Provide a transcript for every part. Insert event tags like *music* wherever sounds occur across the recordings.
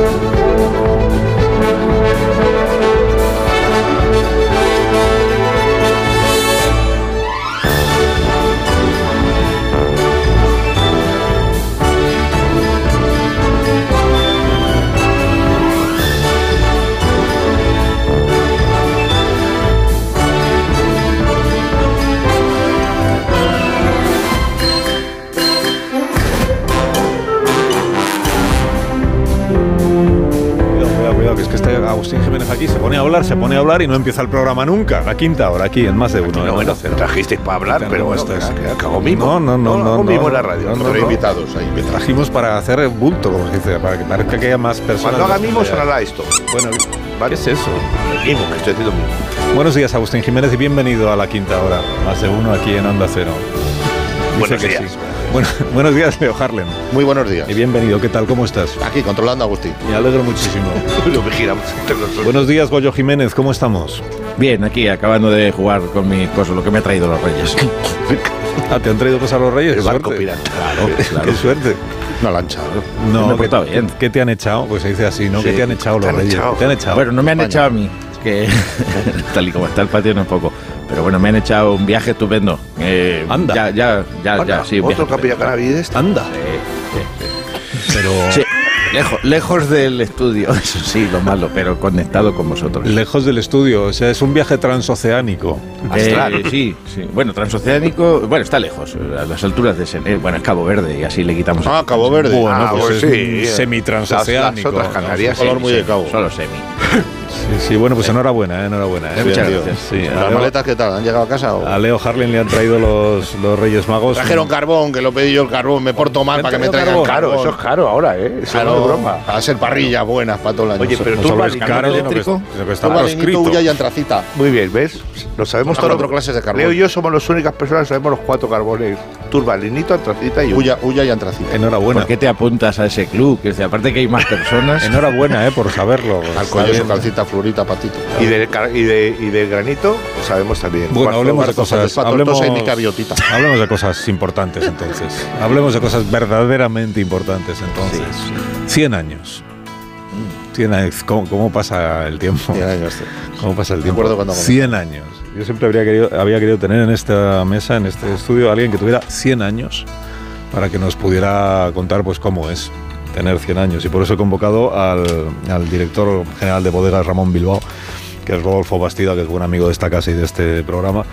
se pone a hablar y no empieza el programa nunca. La quinta hora, aquí en más de uno. No, bueno, trajisteis para hablar, pero esto es cago mismo. No, no, no. no, no, en la radio. No, invitados ahí. trajimos para hacer bulto, como se dice, para que parezca que haya más personas. Cuando haga mimo sonará esto. Bueno, ¿qué es eso? Mimo, que estoy haciendo mimo. Buenos días, Agustín Jiménez, y bienvenido a la quinta hora. Más de uno aquí en Onda Cero. Buenos días. Bueno, *laughs* buenos días, Leo Harlem. Muy buenos días. Y bienvenido. ¿Qué tal? ¿Cómo estás? Aquí, controlando a Agustín. Me alegro muchísimo. *laughs* Lo vigilamos. buenos días, Goyo Jiménez. ¿Cómo estamos? Bien, aquí, acabando de jugar con mi cosa, lo que me ha traído los Reyes. ah, ¿te han traído cosas los Reyes? El barco pirata. Claro, *laughs* claro. Qué suerte. Una lancha. No, me he portado bien. ¿Qué te han echado? Pues se dice así, ¿no? ¿Qué te han echado los Reyes? ¿Te han echado? Bueno, no me han echado a mí. Que tal y como está el patio no es poco. Pero bueno, me han echado un viaje estupendo. Eh, Anda. Ya, ya, ya, ya, sí. ¿Otro capilla canavides? Anda. Pero... Sí. Lejos, lejos del estudio, *laughs* eso sí, lo malo, pero conectado con vosotros. Lejos del estudio, o sea, es un viaje transoceánico. Eh, sí, sí. Bueno, transoceánico, bueno, está lejos, a las alturas de Sen, bueno, es Cabo Verde y así le quitamos. Ah, Cabo Verde. Bueno, ah, pues, pues sí. Semi-transoceánico. Las, otras Canarias, color muy de cabo. Solo semi. *laughs* Sí, sí, bueno, pues enhorabuena, eh, enhorabuena. Eh. Muchas gracias. Sí, ¿Las maletas qué tal? ¿Han llegado a casa? O? A Leo Harlem le han traído los, los Reyes Magos. Trajeron carbón, que lo pedí yo el carbón. Me porto mal para que me traigan carbón. Eso es caro ahora, ¿eh? Eso claro, no es broma. A ser parrillas buenas para todo el año. Oye, pero tú no es caro, eléctrico. Lo que, está proscrito. Huya y antracita. Muy bien, ¿ves? Lo sabemos todos. cuatro clases de carbón. Leo y yo somos las únicas personas que sabemos los cuatro carbones. Turbalinito, antracita y huya. Huya y antracita. Enhorabuena. ¿Por qué te apuntas a ese club? Que aparte que hay más personas. Enhorabuena, ¿eh? Por saberlo. Al calcita, florita, patito. Y del, y, de, y del granito, lo sabemos también. Bueno, hablemos de cosas. Hablemos, hablemos de cosas importantes entonces. hablemos de cosas verdaderamente importantes entonces. 100 años. 100 años. ¿Cómo, pasa el tiempo? 100 años. ¿Cómo pasa el tiempo? 100 años. Yo siempre habría querido, había querido tener en esta mesa, en este estudio, a alguien que tuviera 100 años para que nos pudiera contar pues cómo es tener 100 años. Y por eso he convocado al, al director general de bodegas, Ramón Bilbao, que es Rodolfo Bastida, que es buen amigo de esta casa y de este programa,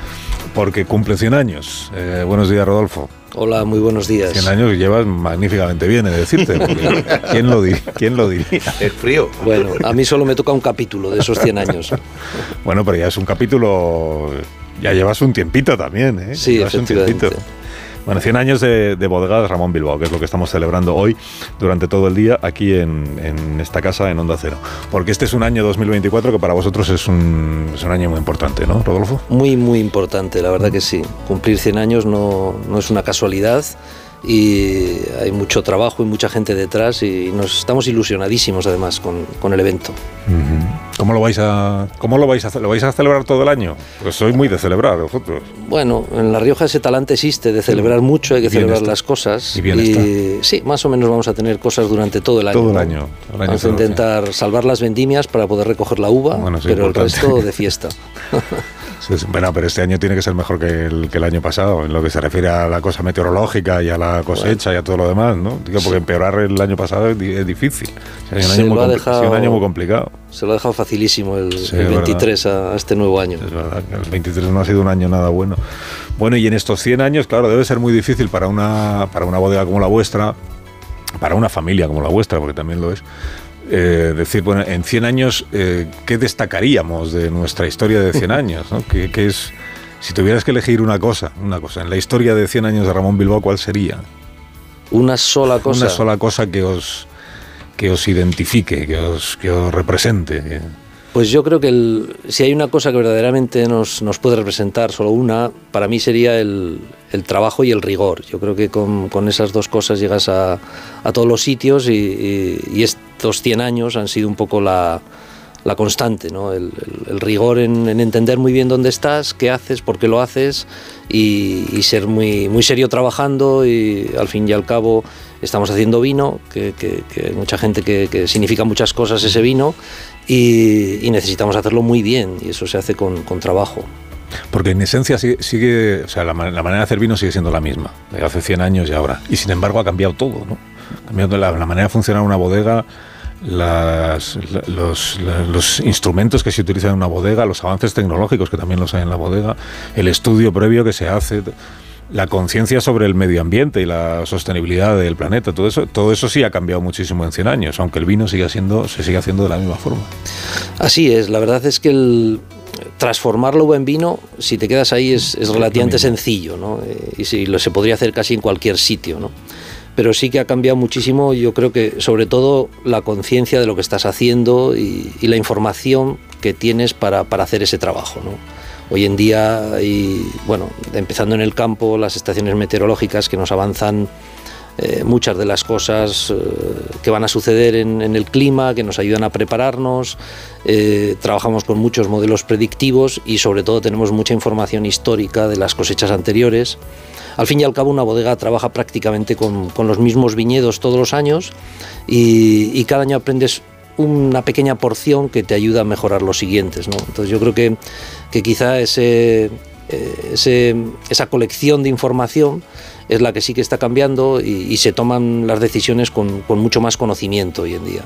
porque cumple 100 años. Eh, buenos días, Rodolfo. Hola, muy buenos días. 100 años llevas magníficamente bien, he de decirte. *laughs* ¿quién, lo ¿Quién lo diría? Es frío. Bueno, a mí solo me toca un capítulo de esos 100 años. bueno, pero ya es un capítulo... Ya llevas un tiempito también, ¿eh? Sí, efectivamente. Bueno, 100 años de, de bodegas Ramón Bilbao, que es lo que estamos celebrando hoy durante todo el día aquí en, esta casa en Onda Cero. Porque este es un año 2024 que para vosotros es un, es un año muy importante, ¿no, Rodolfo? Muy, muy importante, la verdad que sí. Cumplir 100 años no, no es una casualidad y hay mucho trabajo y mucha gente detrás y nos estamos ilusionadísimos además con, con el evento. ¿Cómo lo vais a cómo lo vais a lo vais a celebrar todo el año? Pues soy muy de celebrar vosotros. Bueno, en La Rioja ese talante existe de celebrar mucho, hay que celebrar las cosas y, sí, más o menos vamos a tener cosas durante todo el año. Todo el año. vamos a intentar salvar las vendimias para poder recoger la uva, pero el resto de fiesta. *laughs* Bueno, pero este año tiene que ser mejor que el, que el, año pasado, en lo que se refiere a la cosa meteorológica y a la cosecha y a todo lo demás, ¿no? porque empeorar el año pasado es, difícil. es un, año muy complicado. Se lo ha dejado facilísimo el, 23 a, este nuevo año. Es verdad, el 23 no ha sido un año nada bueno. Bueno, y en estos 100 años, claro, debe ser muy difícil para una, para una bodega como la vuestra, para una familia como la vuestra, porque también lo es, eh, decir, bueno, en 100 años, eh, ¿qué destacaríamos de nuestra historia de 100 *laughs* años? ¿no? ¿Qué, es, si tuvieras que elegir una cosa, una cosa, en la historia de 100 años de Ramón Bilbao, ¿cuál sería? Una sola cosa. Una sola cosa que os, que os identifique, que os, que os represente. Pues yo creo que si hay una cosa que verdaderamente nos, nos puede representar, solo una, para mí sería el, el trabajo y el rigor. Yo creo que con, con esas dos cosas llegas a, a todos los sitios y, estos 100 años han sido un poco la, la constante, ¿no? el, rigor en, entender muy bien dónde estás, qué haces, por qué lo haces y, ser muy, muy serio trabajando y al fin y al cabo estamos haciendo vino, que, que, mucha gente que, significa muchas cosas ese vino y, necesitamos hacerlo muy bien y eso se hace con, con trabajo. Porque en esencia sigue, o sea, la, manera de hacer vino sigue siendo la misma, de hace 100 años y ahora. Y sin embargo ha cambiado todo, ¿no? Ha cambiado la, manera de funcionar una bodega, las, los, instrumentos que se utilizan en una bodega, los avances tecnológicos que también los hay en la bodega, el estudio previo que se hace, la conciencia sobre el medio ambiente y la sostenibilidad del planeta, todo eso, todo eso sí ha cambiado muchísimo en 100 años, aunque el vino sigue siendo, se sigue haciendo de la misma forma. Así es, la verdad es que el, transformarlo en vino, si te quedas ahí, es, relativamente sencillo, ¿no? Eh, y si lo se podría hacer casi en cualquier sitio, ¿no? Pero sí que ha cambiado muchísimo, yo creo que sobre todo la conciencia de lo que estás haciendo y, la información que tienes para, para, hacer ese trabajo, ¿no? Hoy en día, y, bueno, empezando en el campo, las estaciones meteorológicas que nos avanzan eh, muchas de las cosas eh, que van a suceder en, el clima, que nos ayudan a prepararnos. Eh, trabajamos con muchos modelos predictivos y sobre todo tenemos mucha información histórica de las cosechas anteriores. Al fin y al cabo una bodega trabaja prácticamente con, los mismos viñedos todos los años y, cada año aprendes una pequeña porción que te ayuda a mejorar los siguientes. ¿no? Entonces yo creo que, que quizá ese, esa colección de información es la que sí que está cambiando y, se toman las decisiones con, mucho más conocimiento hoy en día.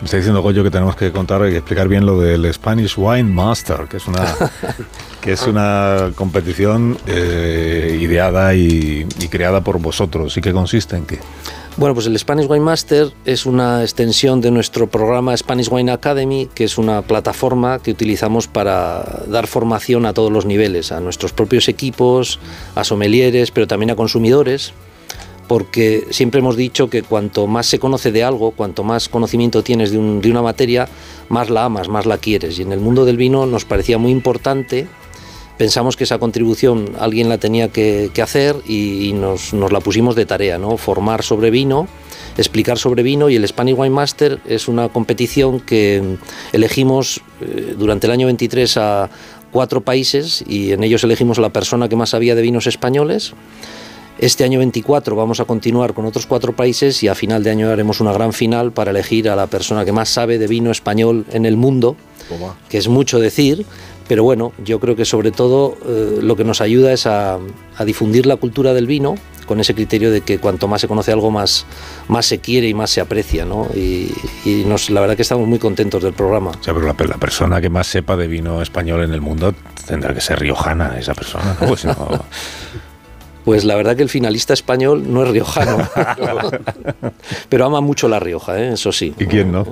Me está diciendo Goyo que tenemos que contar y explicar bien lo del Spanish Wine Master, que es una, *laughs* que es una competición eh, ideada y, y, creada por vosotros. ¿Y qué consiste en qué? Bueno, pues el Spanish Wine Master es una extensión de nuestro programa Spanish Wine Academy, que es una plataforma que utilizamos para dar formación a todos los niveles, a nuestros propios equipos, a sommeliers, pero también a consumidores, porque siempre hemos dicho que cuanto más se conoce de algo, cuanto más conocimiento tienes de, de una materia, más la amas, más la quieres. Y en el mundo del vino nos parecía muy importante pensamos que esa contribución alguien la tenía que, hacer y, nos, la pusimos de tarea, ¿no? Formar sobre vino, explicar sobre vino y el Spanish Wine Master es una competición que elegimos eh, durante el año 23 a cuatro países y en ellos elegimos a la persona que más sabía de vinos españoles. Este año 24 vamos a continuar con otros cuatro países y a final de año haremos una gran final para elegir a la persona que más sabe de vino español en el mundo, que es mucho decir, pero bueno, yo creo que sobre todo eh, lo que nos ayuda es a, difundir la cultura del vino con ese criterio de que cuanto más se conoce algo, más, más se quiere y más se aprecia, ¿no? Y, nos, la verdad que estamos muy contentos del programa. O sea, pero la, persona que más sepa de vino español en el mundo tendrá que ser riojana, esa persona, ¿no? Pues, *laughs* pues la verdad que el finalista español no es riojano, *laughs* pero ama mucho la Rioja, ¿eh? eso sí. ¿Y quién no?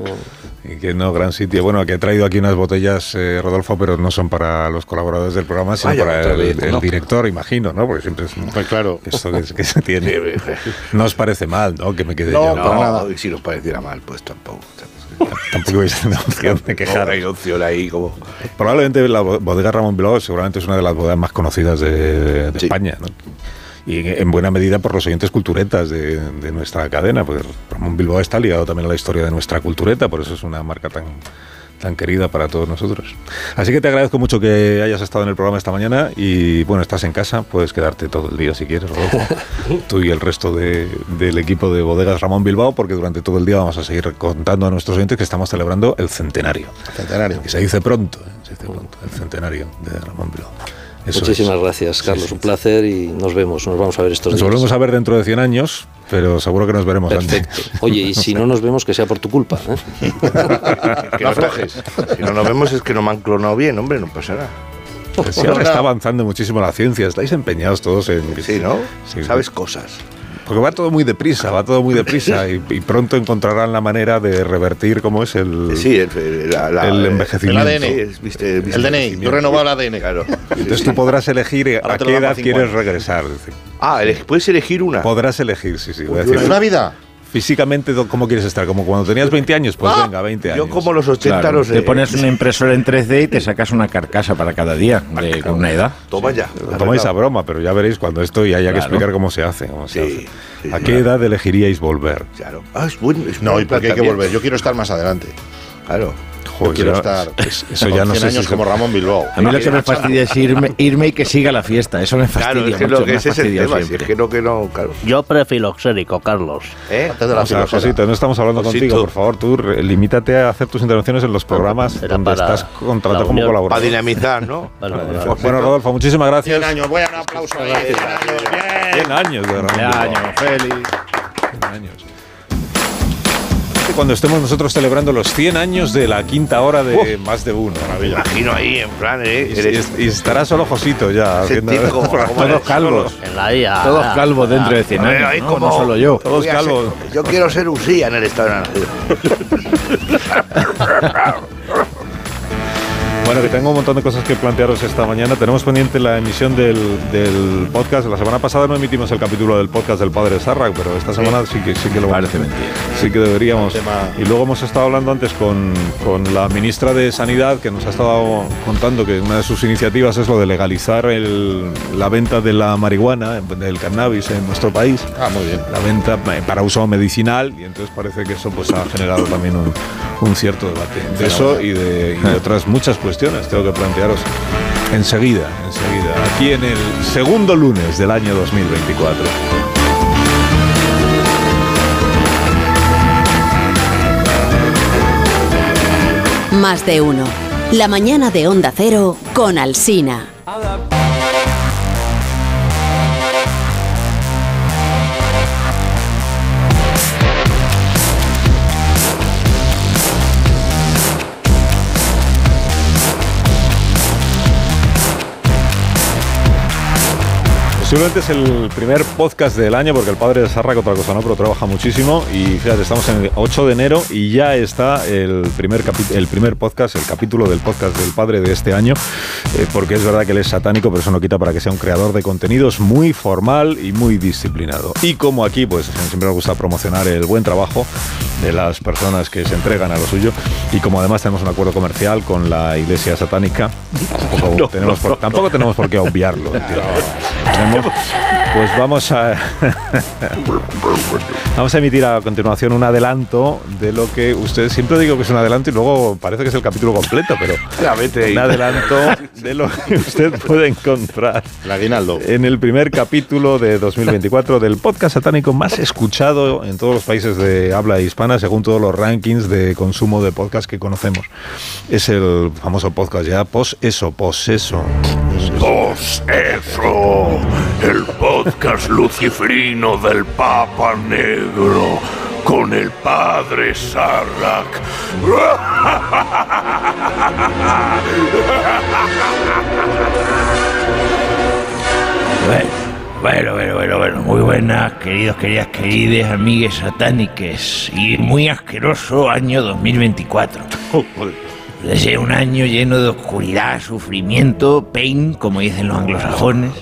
Y que no, gran sitio. Bueno, que he traído aquí unas botellas, eh, Rodolfo, pero no son para los colaboradores del programa, sino para el, director, imagino, ¿no? Porque siempre es pues claro. esto que, se tiene. no os parece mal, ¿no? Que me quede no, para nada. Y si nos pareciera mal, pues tampoco. Tampoco vais a tener opción de quejar. hay opción ahí como... Probablemente la bodega Ramón Bilbao seguramente es una de las bodegas más conocidas de, España, ¿no? Y en buena medida por los oyentes culturetas de, nuestra cadena, porque Ramón Bilbao está ligado también a la historia de nuestra cultureta, por eso es una marca tan, tan querida para todos nosotros. Así que te agradezco mucho que hayas estado en el programa esta mañana y bueno, estás en casa, puedes quedarte todo el día si quieres, *laughs* tú y el resto del equipo de bodegas Ramón Bilbao, porque durante todo el día vamos a seguir contando a nuestros oyentes que estamos celebrando el centenario. Centenario. Y se dice pronto, ¿eh? se dice pronto, el centenario de Ramón Bilbao. Muchísimas gracias, Carlos. Un placer y nos vemos. Nos vamos a ver estos nos días. Nos volvemos a ver dentro de 100 años, pero seguro que nos veremos Perfecto. Oye, y si no nos vemos, que sea por tu culpa. ¿eh? *laughs* que no Si no nos vemos es que no me han clonado bien, hombre, no pasará. Pues ahora está avanzando muchísimo la ciencia. Estáis empeñados todos en. Sí, ¿no? Sabes cosas. Porque va todo muy deprisa, va todo muy deprisa y, pronto encontrarán la manera de revertir cómo es el, sí, el, envejecimiento. El ADN. el DNI, yo renovado el ADN. Claro. *laughs* Entonces tú podrás elegir a qué edad quieres regresar. Ah, puedes elegir una. Podrás elegir, sí, sí. ¿Una vida? Físicamente, ¿cómo quieres estar? ¿Como cuando tenías 20 años? Pues ah, venga, 20 años. Yo como los 80 no Te pones una impresora en 3D y te sacas una carcasa para cada día, de, con una edad. Toma ya. Tomáis a broma, pero ya veréis cuando esto y haya que explicar cómo se hace. sí, ¿A qué edad elegiríais volver? Claro. Ah, es bueno. no, ¿y por qué hay que volver? Yo quiero estar más adelante. Claro. Joder, quiero ya- estar es- eso ya no 100 sé si años se- como Ramón Bilbao. A mí lo que me fastidia es irme, irme y que siga la fiesta. Eso me fastidia Claro, es que mucho. lo que ese es el tema, si es que no, que no, claro. Yo prefiloxérico, Carlos. ¿Eh? Antes de la O sea. Josito, no estamos hablando Josito. contigo, por favor, tú limítate a hacer tus intervenciones en los programas Era donde estás contratado como unión. Para colaborador. dinamizar, ¿no? *laughs* Bueno, Bueno, Rodolfo, muchísimas gracias. 100 años, voy a dar un aplauso ahí. 100 años, bien. 100 años de Ramón Feliz Bilbao. año, Félix. 100 años. Cuando estemos nosotros celebrando los 100 años de la quinta hora de más de uno. Me imagino ahí, en plan, ¿eh? Y, Eres- y- y estará solo Josito ya. haciendo- tipo, como- *laughs* como Todos calvos. En la IA. Todos calvos dentro de 100 A ver, años, ahí ¿no? como- No solo yo. Todos ser- calvos. yo quiero ser Usía en el estado de nacido. Bueno, que tengo un montón de cosas que plantearos esta mañana. Tenemos pendiente la emisión del, del podcast. La semana pasada no emitimos el capítulo del podcast del padre Sarrak, pero esta semana sí que, sí que lo Parece mentira. Sí que deberíamos. Y luego hemos estado hablando antes con, con la ministra de Sanidad, que nos ha estado contando que una de sus iniciativas es lo de legalizar el- la venta de la marihuana, del cannabis en nuestro país. Ah, muy bien. La venta eh, para uso medicinal y entonces parece que eso pues ha generado también un, un cierto debate de eso y de, y de otras muchas cuestiones tengo que plantearos enseguida, enseguida, aquí en el segundo lunes del año 2024. Más de uno. La mañana de Onda Cero con Alsina. Posiblemente es el primer podcast del año porque el padre de Sarra, que otra cosa no, pero trabaja muchísimo. Y fíjate, estamos en el 8 de enero y ya está el primer, el primer podcast, el capítulo del podcast del padre de este año. eh, porque es verdad que él es satánico, pero eso no quita para que sea un creador de contenidos muy formal y muy disciplinado. Y como aquí, pues siempre nos gusta promocionar el buen trabajo de las personas que se entregan a lo suyo. Y como además tenemos un acuerdo comercial con la iglesia satánica, *laughs* tampoco, tenemos, por, tampoco tenemos por qué obviarlo. *laughs* Tenemos- pues vamos a *laughs* vamos a emitir a continuación un adelanto de lo que ustedes siempre digo que es un adelanto y luego parece que es el capítulo completo, pero un adelanto de lo que *laughs* usted puede encontrar aguinaldo. en el primer capítulo de 2024 del podcast satánico más escuchado en todos los países de habla hispana según todos los rankings de consumo de podcast que conocemos. Es el famoso podcast ya pos eso, pos eso. Pos eso, el podcast lucifrino del Papa Negro con el padre Sarlacc. Bueno, bueno, bueno, bueno. Muy buenas, queridos, queridas, queridas, amigues satániques. Y muy asqueroso año 2024. Ser un año lleno de oscuridad, sufrimiento, pain, como dicen los anglosajones,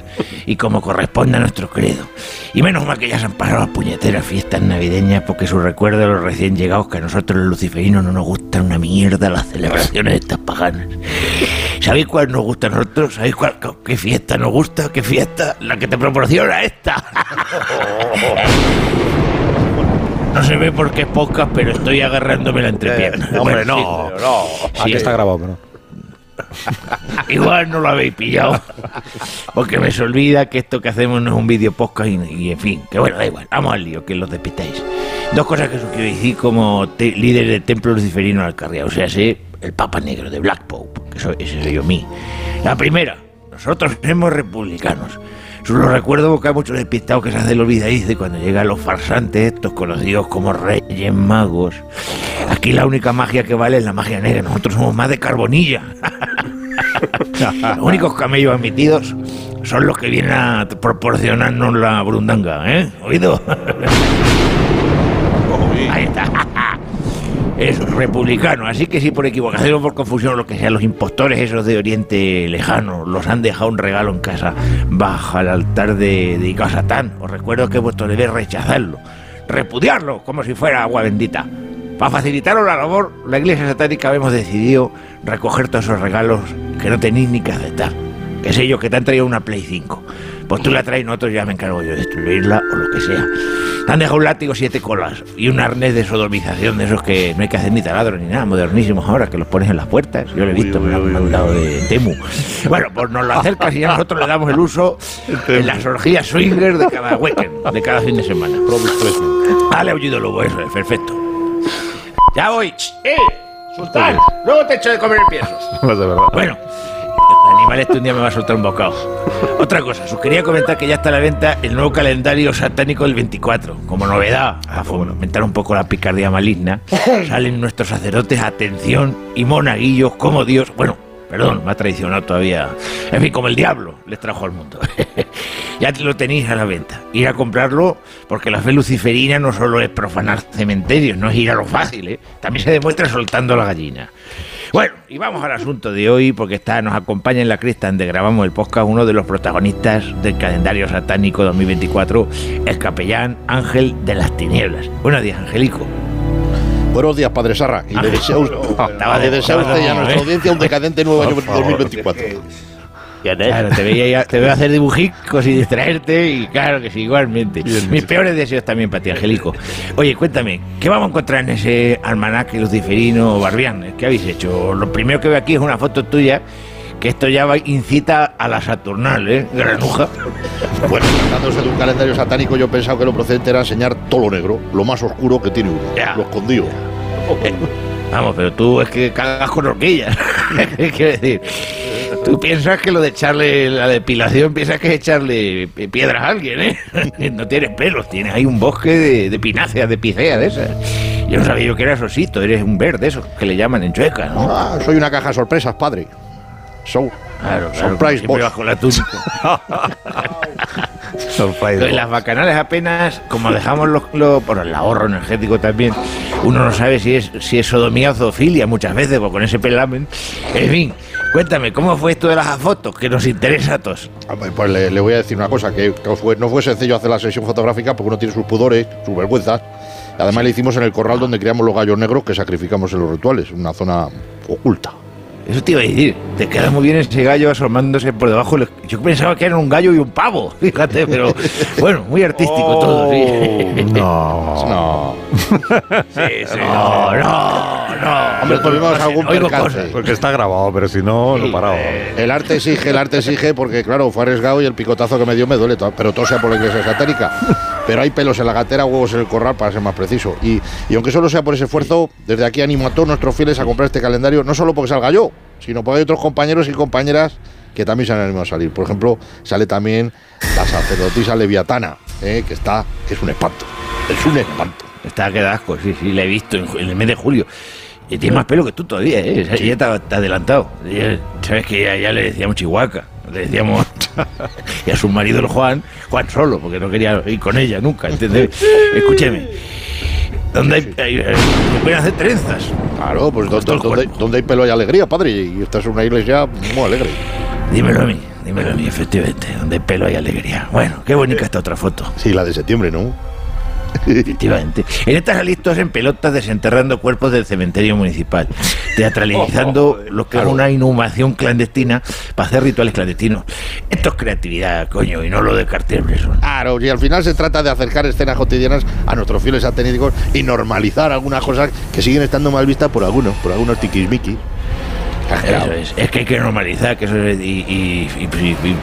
y como corresponde a nuestro credo. Y menos mal que ya se han pasado las puñeteras fiestas navideñas, porque su recuerdo a los recién llegados, que a nosotros los luciferinos no nos gustan una mierda las celebraciones de estas paganas. ¿Sabéis cuál nos gusta a nosotros? ¿Sabéis cuál, qué fiesta nos gusta? ¿Qué fiesta? La que te proporciona esta. *laughs* No se ve porque es podcast, pero estoy agarrándome la entrepierna. Eh, hombre, *laughs* Bueno, no, sí, no. Aquí está grabado, pero *laughs* Igual no lo habéis pillado. Porque me se olvida que esto que hacemos no es un vídeo podcast y, y en fin. Que bueno, da igual. Vamos al lío, que los despistáis. Dos cosas que os quiero decir como te- líder del templo luciferino Alcarria. O sea, sé el Papa Negro de Black Pope. Que soy, ese soy yo mí. La primera, nosotros *laughs* somos republicanos. Solo recuerdo que hay muchos despistados que se hacen olvidadiz de cuando llegan los farsantes, estos conocidos como reyes magos. Aquí la única magia que vale es la magia negra. Nosotros somos más de carbonilla. *laughs* Los únicos camellos admitidos son los que vienen a proporcionarnos la brundanga, ¿eh? ¿Oído? *laughs* Ahí está. Es republicano, así que si por equivocación o por confusión lo que sea, los impostores esos de Oriente Lejano los han dejado un regalo en casa bajo el altar de, dedicado a Satán, os recuerdo que vuestro deber es rechazarlo, repudiarlo como si fuera agua bendita. Para facilitaros la labor, la iglesia satánica hemos decidido recoger todos esos regalos que no tenéis ni que aceptar. Que sé yo, que te han traído una Play 5. Pues tú la traes, nosotros ya me encargo yo de destruirla o lo que sea. Te han dejado un látigo siete colas y un arnés de sodomización de esos que no hay que hacer ni taladro ni nada, modernísimos ahora, que los pones en las puertas. Yo lo he visto, me lo han mandado de Temu. Bueno, pues nos lo acercas y ya nosotros le damos el uso en las orgías swinger de cada weekend, de cada fin de semana. Dale aullido lobo, eso es, perfecto. Ya voy. ¡Eh! ¡Sultán! Luego te echo de comer el piezo. *laughs* Bueno, animal este un día me va a soltar un bocado. Otra cosa, os quería comentar que ya está a la venta el nuevo calendario satánico del 24. Como novedad, para fomentar un poco la picardía maligna, *laughs* salen nuestros sacerdotes, atención, y monaguillos como Dios. Bueno, perdón, me ha traicionado todavía. En fin, como el diablo les trajo al mundo. *laughs* ya lo tenéis a la venta. Ir a comprarlo porque la fe luciferina no solo es profanar cementerios, no es ir a lo fácil, ¿eh? también se demuestra soltando la gallina. Bueno, y vamos al asunto de hoy, porque está, nos acompaña en la cresta donde grabamos el podcast uno de los protagonistas del calendario satánico 2024, el capellán Ángel de las Tinieblas. Buenos días, Angelico. Buenos días, Padre Sarra. Y le deseo, le deseo a nuestra audiencia un decadente nuevo año 2024. Claro, te, veía, te veo hacer dibujicos y distraerte y claro que sí, igualmente. Mis peores deseos también para ti, Angelico. Oye, cuéntame, ¿qué vamos a encontrar en ese almanaque luciferino barbián? ¿Qué habéis hecho? Lo primero que veo aquí es una foto tuya, que esto ya va, incita a la Saturnal, ¿eh? Granuja. Bueno, tratándose de un calendario satánico, yo pensaba que lo procedente era enseñar todo lo negro, lo más oscuro que tiene uno, Ya. lo escondido. Eh, vamos, pero tú es que cagas con horquillas. *laughs* Quiero decir, tú piensas que lo de echarle la depilación, piensas que es echarle pi- piedras a alguien, ¿eh? *laughs* No tienes pelos, tienes ahí un bosque de, de pináceas, de picea de esas. Yo no sabía yo que eras osito, eres un verde, eso que le llaman en chueca, ¿no? Ah, soy una caja de sorpresas, padre. So, Claro, claro, surprise boss. bajo la túnica. *laughs* Surprise. En las bacanales apenas, como dejamos los, los- por el ahorro energético también, uno no sabe si es, si es sodomía o zoofilia muchas veces, porque con ese pelamen. En fin, cuéntame, ¿cómo fue esto de las fotos? Que nos interesa a todos. Ah, Pues le, le voy a decir una cosa, que, no fue sencillo hacer la sesión fotográfica porque uno tiene sus pudores, sus vergüenzas. Además le hicimos en el corral donde criamos los gallos negros que sacrificamos en los rituales, una zona oculta. Eso te iba a decir, te queda muy bien ese gallo asomándose por debajo. Yo pensaba que era un gallo y un pavo, *laughs* fíjate, pero bueno, muy artístico todo. Sí. No. *laughs* No. Sí, sí, no, no, no. Hombre, tuvimos algún percance. Porque está grabado, pero si no, lo parado. El arte exige, el arte exige, porque claro, fue arriesgado y el picotazo que me dio me duele, pero todo sea por la iglesia satánica. Pero hay pelos en la gatera, huevos en el corral, para ser más preciso. Y, y aunque solo sea por ese esfuerzo, desde aquí animo a todos nuestros fieles a comprar este calendario, no solo porque salga yo, sino porque hay otros compañeros y compañeras que también se han animado a salir. Por ejemplo, sale también la sacerdotisa leviatana, eh, que está, que es un espanto. Es un espanto. Está que da asco, sí, sí, la he visto en, en el mes de julio. Y tiene más pelo que tú todavía, ¿eh? Ella está, está adelantado. Sabes que ya, ya le decíamos Chihuahua, le decíamos. *laughs* y a su marido, el Juan, Juan solo, porque no quería ir con ella nunca, ¿entendés? Escúcheme. ¿Dónde hay, hay- hay- pueden hacer trenzas? Claro, pues donde, donde- donde hay pelo hay alegría, padre. Y esta es una iglesia muy alegre. Dímelo a mí, dímelo a mí, efectivamente. Donde hay pelo hay alegría. Bueno, qué bonita esta otra foto. Sí, la de septiembre, ¿no? Efectivamente. En estas listas en pelotas desenterrando cuerpos del cementerio municipal, teatralizando *laughs* lo que es una inhumación clandestina para hacer rituales clandestinos. Esto es creatividad, coño, y no lo de Cartier-Bresson. Claro, y al final se trata de acercar escenas cotidianas a nuestros fieles atenéticos y normalizar algunas cosas que siguen estando mal vistas por algunos, por algunos tiquismiquis. Eso es, es que hay que normalizar, que eso es, y,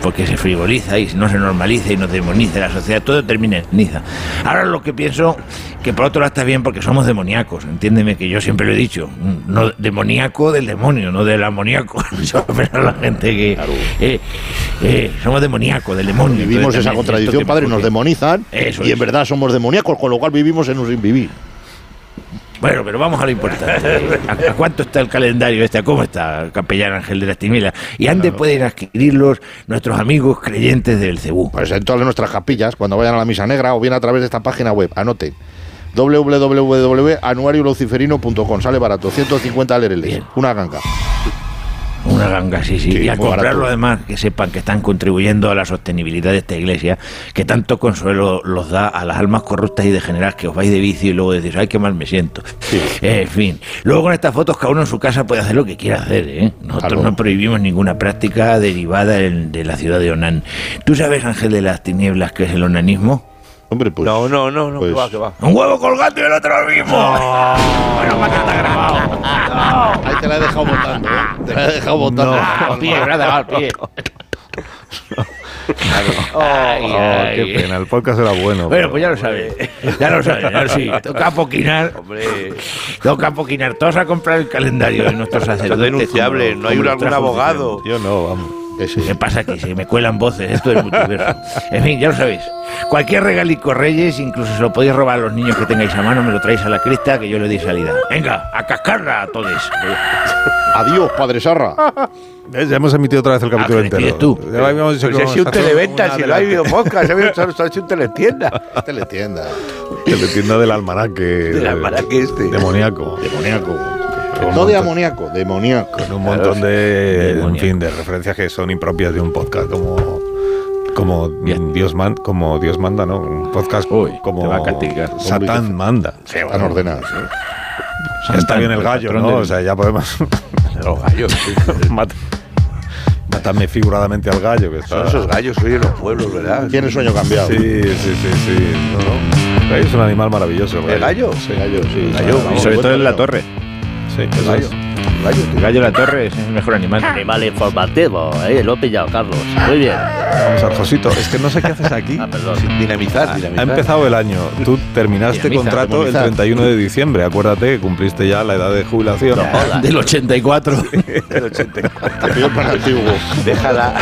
porque se frivoliza y no se normaliza y nos demoniza la sociedad, todo termina en niza. Ahora lo que pienso, que por otro lado está bien porque somos demoníacos, entiéndeme que yo siempre lo he dicho, no demoníaco del demonio, no del amoníaco. *laughs* Pensar la gente que eh, eh, somos demoníacos del demonio. Vivimos esa contradicción, padre, nos demonizan Eso y en verdad somos demoníacos, con lo cual vivimos en un sin vivir. Bueno, pero vamos a lo importante. *laughs* ¿A, a cuánto está el calendario este? ¿A ¿Cómo está, capellán Ángel de las Tinieblas? ¿Y dónde pueden adquirirlos nuestros amigos creyentes del Cebú? Pues en todas nuestras capillas, cuando vayan a la misa negra o bien a través de esta página web, anoten www.anuarioluciferino.com, sale barato, 150 lereles, una ganga. Una ganga, sí, sí. Sí, y al comprarlo barato. además, que sepan que están contribuyendo a la sostenibilidad de esta iglesia, que tanto consuelo los da a las almas corruptas y degeneradas que os vais de vicio y luego decís, ay, qué mal me siento. En fin. Luego con estas fotos cada uno en su casa puede hacer lo que quiera hacer, ¿eh? Nosotros no prohibimos ninguna práctica derivada en- de la ciudad de Onan. ¿Tú sabes, Ángel de las Tinieblas, qué es el onanismo? Hombre, pues. No, no, no, no, Pues- que va, que va. Un huevo colgando y el otro mismo. Bueno, más que está grabado. *laughs* Ahí te la he dejado votando, ¿eh? Te la he dejado votando. Al pie, dado al pie. Ay, Oh, ay. qué pena, el podcast era bueno. Bueno, pero- pues ya lo sabes. Ya lo sabes, sí. *laughs* Toca apoquinar. Hombre, Toca apoquinar. Todos a comprar el calendario de nuestros esto es sacerdotes. denunciable. como- No hay algún abogado. Yo no, vamos. Ese. ¿Qué pasa? Que se me cuelan voces. Esto es multiverso. En fin, ya lo sabéis. Cualquier regalico Reyes, incluso se lo podéis robar a los niños que tengáis a mano, me lo traéis a la crista que yo le doy salida. Venga, a cascarla a todos. Adiós, Padre Sarra. ¿Ves? Ya hemos emitido otra vez el capítulo Ah, entero. tú. Ya habíamos dicho Pues que ha sido un televenta, si hay la- video podcast, se ha ha sido un teletienda. *laughs* Teletienda. teletienda del almanaque. Del almanaque este. Demoníaco. Demoníaco. No de amoníaco, demoníaco. Con un montón de, en fin, de referencias que son impropias de un podcast como como Bien. Dios man, como Dios manda, ¿no? Un podcast Uy, como te va a castigar. Satán manda. Están ordenadas. ¿eh? Ya está bien el gallo, ¿no? O sea, ya podemos *laughs* Los gallos. Mátame figuradamente al gallo que está. Son esos gallos que hoy en los pueblos, ¿verdad? Tiene sueño cambiado. Sí, sí, sí, sí. No, no. El gallo es un animal maravilloso. ¿El gallo? Sí, gallo, sí. Gallo, Vamos, Y sobre todo en la torre. Sí, El eso gallo. es. El gallo, de la torre es el mejor animal. Animal informativo, ¿eh? Lo he pillado, Carlos. Muy bien. Vamos al Josito. Es que no sé qué haces aquí. Ah, perdón. Dinamizar, Ha dinamizar. empezado el año. Tú terminaste Dinamiza, contrato el demonizar. 31 de diciembre. Acuérdate que cumpliste ya la edad de jubilación. *laughs* Del 84. El 84. Te pido el pan antiguo. Déjala,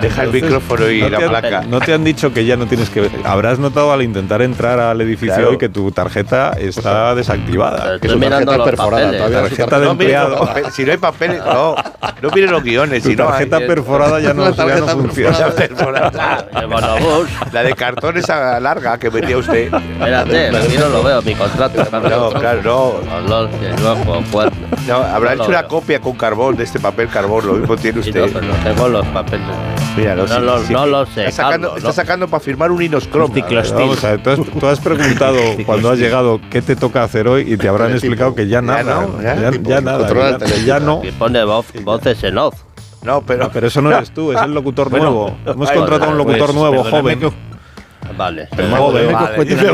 deja el micrófono y No la te, han, placa. no te han dicho que ya no tienes que. Habrás notado al intentar entrar al edificio Claro. hoy que tu tarjeta está desactivada. Que su mirando tarjeta los perforada. papeles. Todavía su Tarjeta de empleado. Si no hay papeles, no. No mire los guiones, Tu si no hay. tarjeta perforada ya no, La ya no funciona. La perforada. La de cartón esa larga que metía usted. Espérate, aquí no lo veo, mi contrato. No, claro, no. Olor fuerte. No, habrá No hecho una copia con carbón de este papel carbón, lo mismo tiene usted. no, pero no tengo los papeles. Míralo, No lo- no lo sé, Está sacando, Carlos, está no. sacando para firmar un Inoscrom. Vamos a ver, tú has, tú has preguntado *laughs* cuando has llegado qué te toca hacer hoy y te habrán explicado que ya nada. no, ya. ya nada. Controla el ya- teletipo. ya no. Aquí pone voz, voces en off. No, pero. Ah, Pero eso no *laughs* eres tú, es el locutor Bueno, nuevo. Hemos contratado a un locutor Pues, nuevo, joven. Vale. Pero Eh, joven,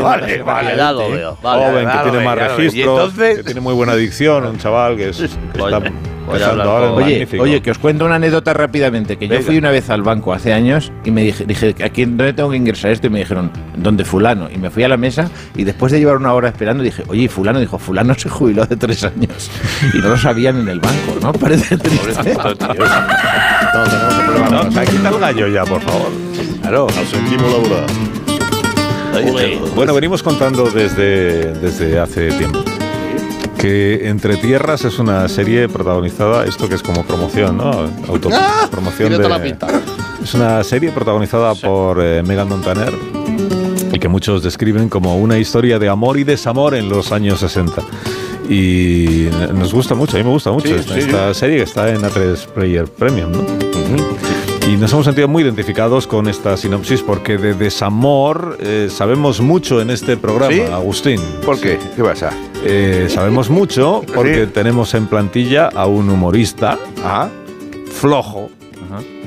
Vale, vale, ya lo veo. Vale. joven, que tiene más registros, entonces- que tiene muy buena adicción, un chaval que, es, que *laughs* Voy- está a Oye, oye, que os cuento una anécdota rápidamente. Que yo fui una vez al banco hace años y me dije, dije ¿aquí dónde tengo que ingresar esto? Y me dijeron, ¿dónde fulano? Y me fui a la mesa y después de llevar una hora esperando dije, oye, ¿y fulano dijo, fulano se jubiló hace tres años y no lo sabían en el banco, ¿no? *laughs* Parece triste. *laughs* No, tenemos un problema. No, quita el gallo ya, por favor. Claro. Nos sentimos laborar. Bueno, venimos contando desde, desde hace tiempo que Entre Tierras es una serie protagonizada, esto que es como promoción, ¿no? Autopromoción Tiene toda la de... pinta. Es una serie protagonizada por eh, Megan Montaner y que muchos describen como una historia de amor y desamor en los años 60. Y nos gusta mucho, a mí me gusta mucho Sí, esta, sí, esta serie que está en A3 Player Premium, ¿no? Y nos hemos sentido muy identificados con esta sinopsis porque de desamor eh, sabemos mucho en este programa, ¿Sí? Agustín. ¿Por qué? ¿Qué pasa? Eh, sabemos mucho *laughs* porque Sí. tenemos en plantilla a un humorista Ah, flojo,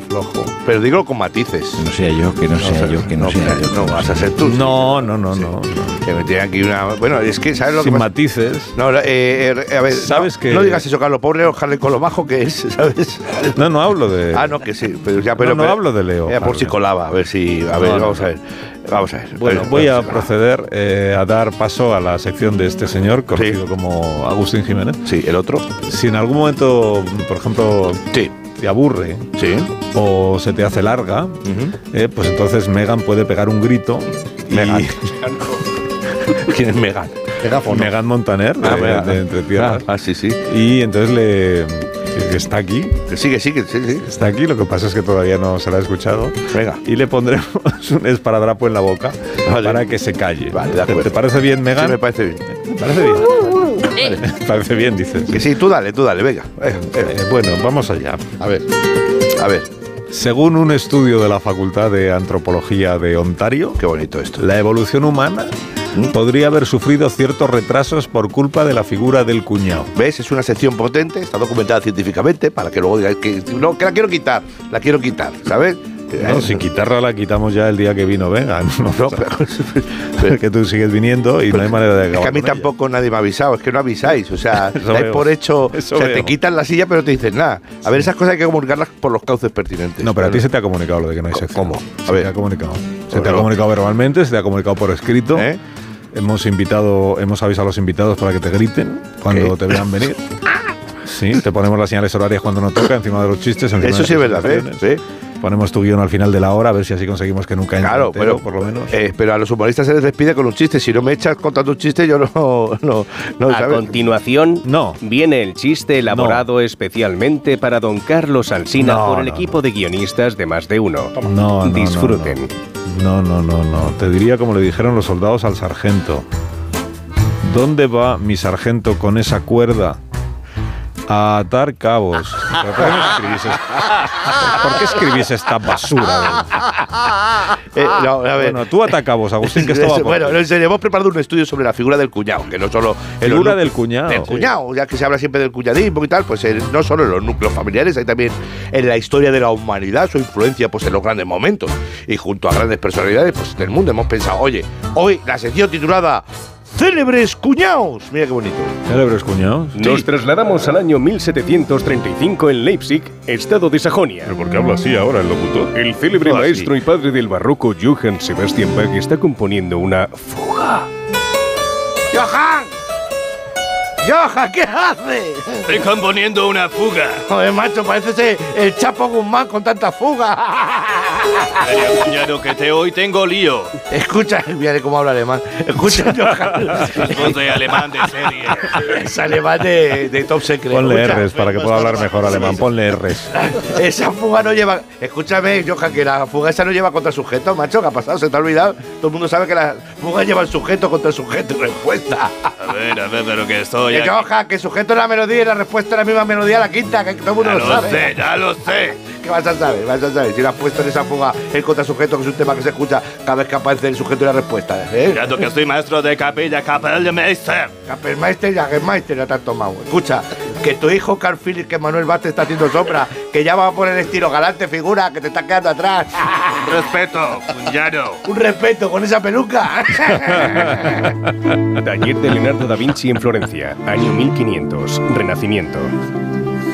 flojo. pero digo con matices. Que no sea yo, que no sea yo, que no sea yo. No vas a ser tú. No, no, no, Sí. no. Que tiene aquí una. Bueno, es que, ¿sabes lo que Sin pasa? matices. No, eh, eh, a ver, ¿Sabes no, que- no digas eso, Carlos, pobre Harley con lo majo que es, *laughs* ¿sabes? No, no hablo de. Ah, no, que sí, pero ya, pero. no, no pero- hablo de Leo. Era por si colaba, a ver si. A ver, No, vamos a ver. Vamos a ver. Bueno, Bueno, voy a vamos proceder eh, a dar paso a la sección de este señor, conocido como Agustín Jiménez. Sí, el otro. Si en algún momento, por ejemplo, Sí, te aburre sí. o se te hace larga, eh, pues entonces Megan puede pegar un grito. y- Megan. *laughs* *laughs* ¿Quién es Megan? Megáfono. Megan Montaner, de, Ah, de Entre Tierras. Ah, sí, sí. Y entonces le. que está aquí, Que sigue, sigue, sí, sí. está aquí, lo que pasa es que todavía no se la ha escuchado. Venga. Y le pondremos *laughs* un esparadrapo en la boca Vale. para que se calle. Vale, de ¿Te- acuerdo. ¿Te parece bien, Megan? Sí, me parece bien. ¿Te parece bien? Sí. Me parece bien, dices. Que sí, tú dale, tú dale, venga. Eh, eh, Eh, bueno, vamos allá. A ver. a ver, Según un estudio de la Facultad de Antropología de Ontario, qué bonito esto. la evolución humana podría haber sufrido ciertos retrasos por culpa de la figura del cuñado. ¿Ves? Es una sección potente, está documentada científicamente, para que luego digáis que no, que la quiero quitar, la quiero quitar, ¿sabes? No, sin quitarla la quitamos ya el día que vino Vegan. *laughs* ¿no? *laughs* Pero- que tú sigues viniendo y no hay manera de Es acabar que a mí ella. tampoco nadie me ha avisado, es que no avisáis, o sea, *laughs* dais por hecho, o sea, te quitan la silla pero no te dicen nada. A ver, esas cosas hay que comunicarlas por los cauces pertinentes. No, pero a ti se te ha comunicado lo de que no hay sección. ¿Cómo? Se A ver. te ha comunicado. Se te ha comunicado verbalmente, se te ha comunicado por escrito. ¿Eh? Hemos invitado, hemos avisado a los invitados para que te griten cuando ¿Qué? te vean venir. Sí, te ponemos las señales horarias cuando no toca, encima de los chistes. encima Eso de sí es verdad, ¿eh? Sí. Ponemos tu guion al final de la hora, a ver si así conseguimos que nunca entre Claro, entero, pero, por lo menos. eh, pero a los humoristas se les despide con un chiste. Si no me echas contando un chiste, yo no. *laughs* no, no A ¿sabes? continuación, No. viene el chiste elaborado especialmente para don Carlos Alsina No, por el no, equipo de guionistas de más de uno. No, no, no, Disfruten. No, no, no, no. Te diría como le dijeron los soldados al sargento. ¿Dónde va mi sargento con esa cuerda? A atar cabos. ¿Pero ¿Por qué, no escribís es- ¿Por qué escribís esta basura? *laughs* Eh, no, a ver. Bueno, tú ata cabos, Agustín, que esto va *laughs* bueno, en serio, hemos preparado un estudio sobre la figura del cuñado, que no solo. los Figura del cuñado. Del Sí. cuñado, ya que se habla siempre del cuñadismo y tal, pues eh, no solo en los núcleos familiares, hay también en la historia de la humanidad su influencia pues, en los grandes momentos. Y junto a grandes personalidades pues, del mundo hemos pensado, oye, hoy la sección titulada Célebres cuñados. Mira qué bonito. Célebres cuñados. Nos trasladamos al año 1735 en Leipzig, estado de Sajonia. ¿Por qué habla así ahora el locutor? El célebre así. maestro y padre del barroco Johann Sebastian Bach está componiendo una fuga. ¡Johan, qué hace! Estoy componiendo una fuga. Joder, macho, parece ser el Chapo Guzmán con tanta fuga. Sería cuñado que te hoy tengo lío. Escucha, mira cómo habla alemán. Escucha, Johan. Voz de alemán de serie. Es alemán de, de top secret. Ponle Escucha, R's para que pueda hablar mejor alemán. Ponle R's. Esa fuga no lleva. Escúchame, Johan, que la fuga esa no lleva contra sujeto, macho. ¿Qué ha pasado? ¿Se te ha olvidado? Todo el mundo sabe que la fuga lleva el sujeto contra el sujeto respuesta. A ver, a ver, pero que estoy Que aquí. Johan, que sujeto la melodía y la respuesta es la misma melodía, la quinta, que todo el mundo Ya lo, lo sabe. sé, ya lo sé. *laughs* ¿Qué vas a saber? Vas a saber. Si lo has puesto en esa fuga el contra sujeto, que es un tema que se escucha cada vez que aparece el sujeto y la respuesta. ¿eh? Mirando que soy maestro de capilla, Kapellmeister. Kapellmeister y Jagermeister ya te has tomado. Escucha, que tu hijo Carl Phillips, que Manuel Vázquez está haciendo sombra, que ya va a poner estilo galante figura, que te está quedando atrás. Respeto, cuñado. Un respeto con esa peluca. *laughs* Taller de Leonardo da Vinci en Florencia, año 1500, Renacimiento.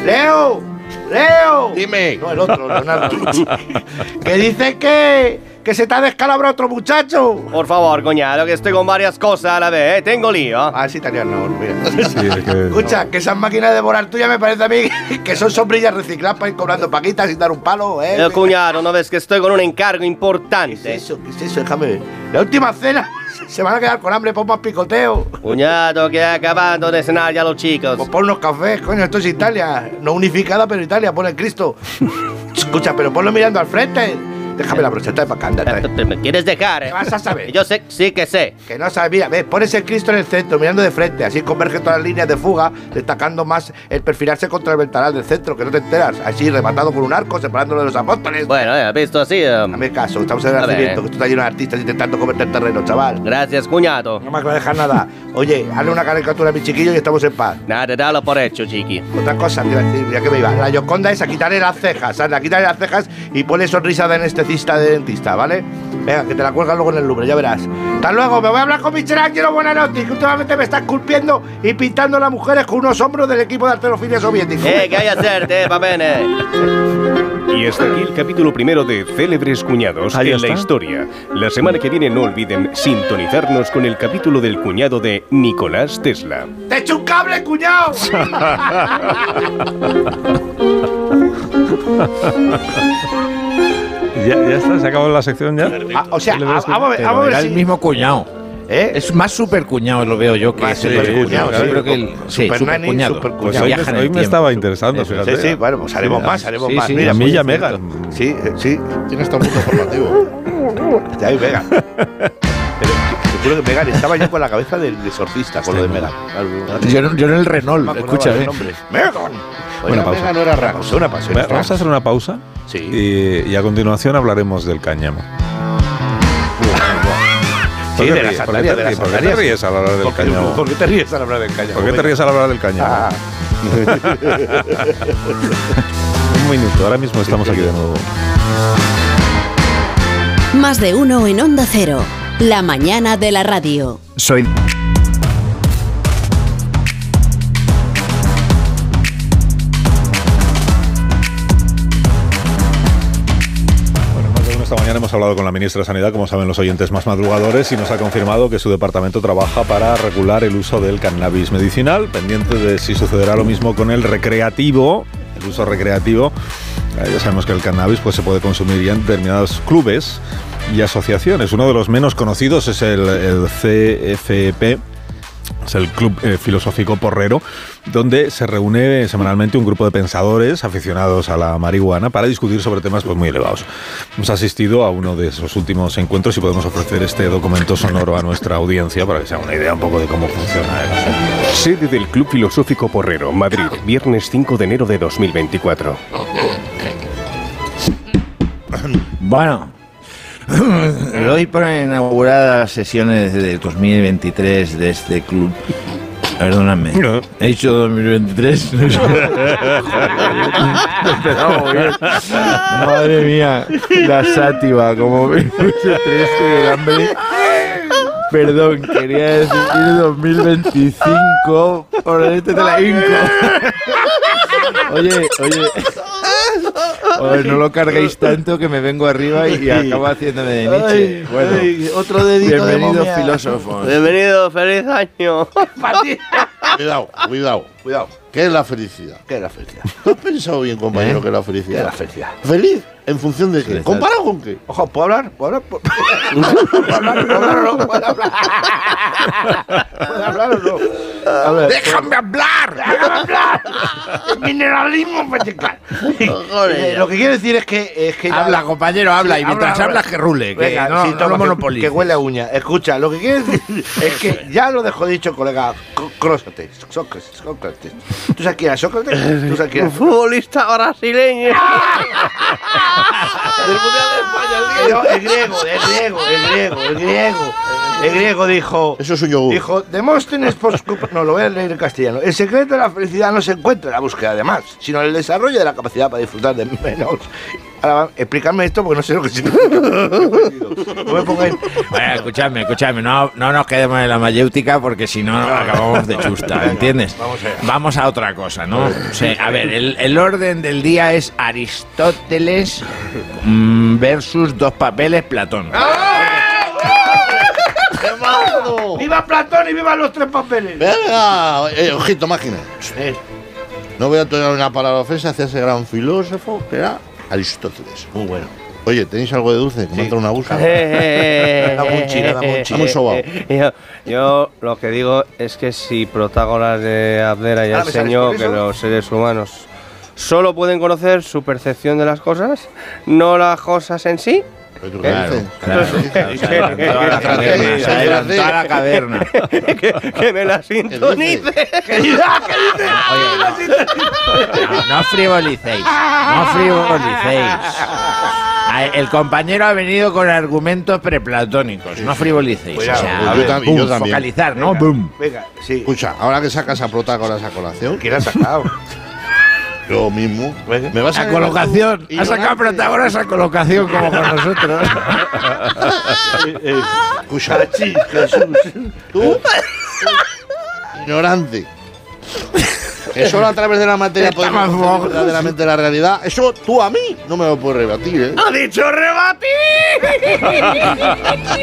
¡Leo! ¡Leo! Dime. No, el otro, Leonardo. *laughs* que dice que, que se te ha descalabrado otro muchacho. Por favor, cuñado, que estoy con varias cosas a la vez, ¿eh? Tengo lío. Ah, sí, italiano, mira. Sí, es que- Escucha, que esas máquinas de volar tuyas me parece a mí que son sombrillas recicladas para ir cobrando paquitas sin dar un palo, ¿eh? Eh, cuñado, ¿no ves que estoy con un encargo ¿Qué importante? es eso? ¿Qué es eso? Déjame ver. La última cena. Se van a quedar con hambre, pon más picoteo. Cuñado, que acabando de cenar ya los chicos. Pues pon unos cafés, coño, esto es Italia. No unificada, pero Italia, pon el Cristo. Escucha, pero ponlo mirando al frente. Déjame la brocheta de para acá. Eh, ¿Me quieres dejar, ¿Qué eh? vas a saber? Yo sé, sí que sé. Que no sabes, mira, ves, pones el Cristo en el centro, mirando de frente, así convergen todas las líneas de fuga, destacando más el perfilarse contra el ventanal del centro, que no te enteras, así rematado con un arco, separándolo de los apóstoles. Bueno, eh, visto así. eh, Dame caso, estamos en el A nacimiento, que esto está lleno de artistas intentando comerte el terreno, chaval. Gracias, cuñado. No me vas a dejar nada. Oye, hazle una caricatura a mi chiquillo y estamos en paz. Nada, dalo por hecho, chiqui. Otra cosa, te iba a decir, ya que me iba. La Yoconda es a quitarle las cejas, anda, quítale las cejas y ponle sonrisa de anestesista de dentista, ¿vale? Venga, que te la cuelgas luego en el Louvre, ya verás. Hasta luego, me voy a hablar con Michelangelo Buenanotti, que últimamente me está esculpiendo y pintando a las mujeres con unos hombros del equipo de arterofilia soviético. Eh, que hay a hacerte, va bene. Y hasta aquí el capítulo primero de Célebres Cuñados en la está. historia. La semana que viene no olviden sintonizarnos con el capítulo del cuñado de Nicolás Tesla. ¡Te echo un cable, cuñado! *laughs* ¿Ya, ya está, se acabó la sección ya. Ah, o sea, Célebres a- vamos a ver, Pero vamos a ver si- el mismo cuñado. ¿Eh? Es más super cuñado, lo veo yo, que Más ese supercuñado, Yo sí. creo que el, sí, Super super cuñado. super Pues cuñado. hoy, me, hoy me estaba interesando, Eso, fíjate. Sí, sí, bueno, pues haremos más, haremos Sí, más. sí, Y Mira, a mí ya mega. Sí, eh, sí. Tiene hasta un punto formativo. *laughs* Ya, ahí, venga. Pero, juro que Megan estaba yo con la cabeza del exorcista, con lo de Megan. Yo, no- yo en el Renault, No me acordaba escucha, del ¿eh? nombre. Megan. Buena pausa. Megan no era raro. Una pausa. Vamos a hacer una pausa Sí. y, y a continuación hablaremos del cáñamo. *laughs* Sí, ¿Por de qué te de ríes? ¿Por qué te sandalias. ríes al hablar del ¿Por qué- cáñamo? ¿Por qué te ríes al hablar del cáñamo? ¿Por qué te ríes al hablar del cáñamo? Ah. *laughs* Un minuto, ahora mismo estamos aquí de nuevo. Más de uno en Onda Cero. La mañana de la radio. Soy. Mañana hemos hablado con la ministra de Sanidad, como saben los oyentes más madrugadores, y nos ha confirmado que su departamento trabaja para regular el uso del cannabis medicinal, pendiente de si sucederá lo mismo con el recreativo, el uso recreativo. Eh, ya sabemos que el cannabis pues, se puede consumir ya en determinados clubes y asociaciones. Uno de los menos conocidos es el, el CFP, es el Club eh, Filosófico Porrero, donde se reúne semanalmente un grupo de pensadores aficionados a la marihuana para discutir sobre temas pues, muy elevados. Hemos asistido a uno de esos últimos encuentros y podemos ofrecer este documento sonoro a nuestra audiencia para que se haga una idea un poco de cómo funciona el asunto. Sede del Club Filosófico Porrero, Madrid, viernes 5 de enero de 2024. Bueno, doy por inauguradas las sesiones de 2023 de este club. Perdóname. He dicho 2023. Empezamos bien. Madre mía, la sátiva, como me puse triste de hambre. Perdón, quería decir 2025. Por este te la hinco. Oye, oye. No lo carguéis tanto que me vengo arriba y, y acabo haciéndome de Nietzsche. Ay, Bueno, ay, otro dedito de bienvenidos momia. filósofos. Bienvenido, *laughs* feliz año. Cuidado, cuidado. Cuidado. ¿Qué es la felicidad? ¿Qué es la felicidad? ¿Tú has pensado bien, compañero, ¿Eh? qué es la ¿Qué felicidad? es la felicidad? ¿Feliz? ¿En función de qué? ¿Comparado con qué? Ojo, ¿puedo hablar? ¿Puedo hablar? ¿Puedo ¿Puedo hablar? ¿Puedo hablar o no? ¿Puedo hablar? ¿Puedo hablar o no? A ver. ¡Déjame hablar! ¡Déjame hablar! Mineralismo vertical. Eh, Lo que quiero decir es que... Es que ya- Habla, compañero, habla. Sí, y mientras habla, hablas habla. que rule. Que Venga, no, lo que- monopolices. Que huele a uña. Escucha, lo que quiero decir *laughs* es que ya lo dejó dicho, colega Crósate, Sócrates, Sócrates. ¿Tú sabes quién era Sócrates? ¿Tú sabes quién Un era? futbolista brasileño. *laughs* Del Mundial de España, el *laughs* griego. El griego, el griego, el griego, el griego. El griego dijo... Eso es un yogur. Dijo, Demóstenes. No, lo voy a leer en castellano. El secreto de la felicidad no se encuentra en la búsqueda de más, sino en el desarrollo de la capacidad para disfrutar de menos. Ahora, explícame esto porque no sé lo que significa. No me pongáis... Bueno, escuchadme, escuchadme, no, no nos quedemos en la mayéutica porque si no acabamos de chusta, ¿entiendes? Vamos allá. Vamos a otra cosa, ¿no? O sea, a ver, el, el orden del día es Aristóteles mm, versus dos papeles Platón. ¡Viva Platón y viva los tres papeles! Venga, eh, ojito, máquina. Eh, No voy a tomar una palabra ofensa hacia ese gran filósofo que era Aristóteles. Muy bueno. Oye, ¿tenéis algo de dulce? Que me entra una busa. Dame un chile, dame un chile. Sobao. Yo, yo lo que digo es que si Protágoras de Abdera ya Ah, ¿me sales enseñó que los seres humanos solo pueden conocer su percepción de las cosas, no las cosas en sí. ¿Pero tú qué Claro, la caverna, *laughs* se adelantó a la caverna. que, que me la sintonice. No, no frivolicéis, no frivolicéis. A- El compañero ha venido con argumentos preplatónicos, no frivolicéis. O Cuidado, sea, yo boom, yo también. focalizar, ¿no? Boom. Venga, sí. Escucha, ahora que sacas a Protágoras a colación, ¿Quién ha sacado? *laughs* yo mismo, me vas a A colocación, ha sacado. Protágoras a colocación como con nosotros. *laughs* Escucha, Cachis, Jesús. tú, ignorante. Que solo a través de la materia podemos verdaderamente la realidad. Eso tú a mí no me lo puedes rebatir, ¿eh? ¡Ha dicho rebatir!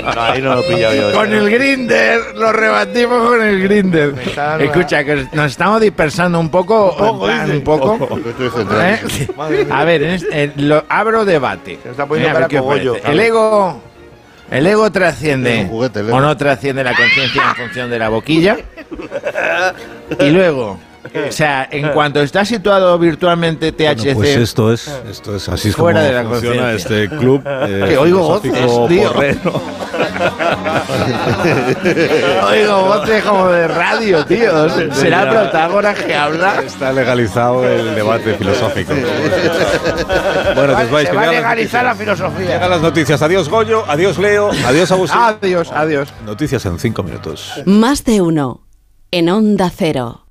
No, *laughs* ahí no lo he pillado yo. Con el grinder, lo rebatimos con el grinder. Escucha, que nos estamos dispersando un poco. plan, un poco. ¿Eh? A ver, en este- eh, lo, abro debate. Se está poniendo Eh, cogollo. El ego. El ego trasciende Es un juguete, el ego. o no trasciende la conciencia en función de la boquilla. *laughs* Y luego, o sea, en cuanto está situado virtualmente THC, Bueno, pues esto es, esto es así es Fuera como de la funciona este club *laughs* eh, Que oigo voces, tío. *laughs* Oigo voces como de radio, tío. *laughs* ¿Será Protágoras que habla? Está legalizado el debate filosófico. bueno, pues vais, Se que va a legalizar la filosofía. Llegan las noticias. Adiós, Goyo. Adiós, Leo. Adiós, Agustín. Adiós, adiós. Noticias en cinco minutos. Más de uno. En Onda Cero.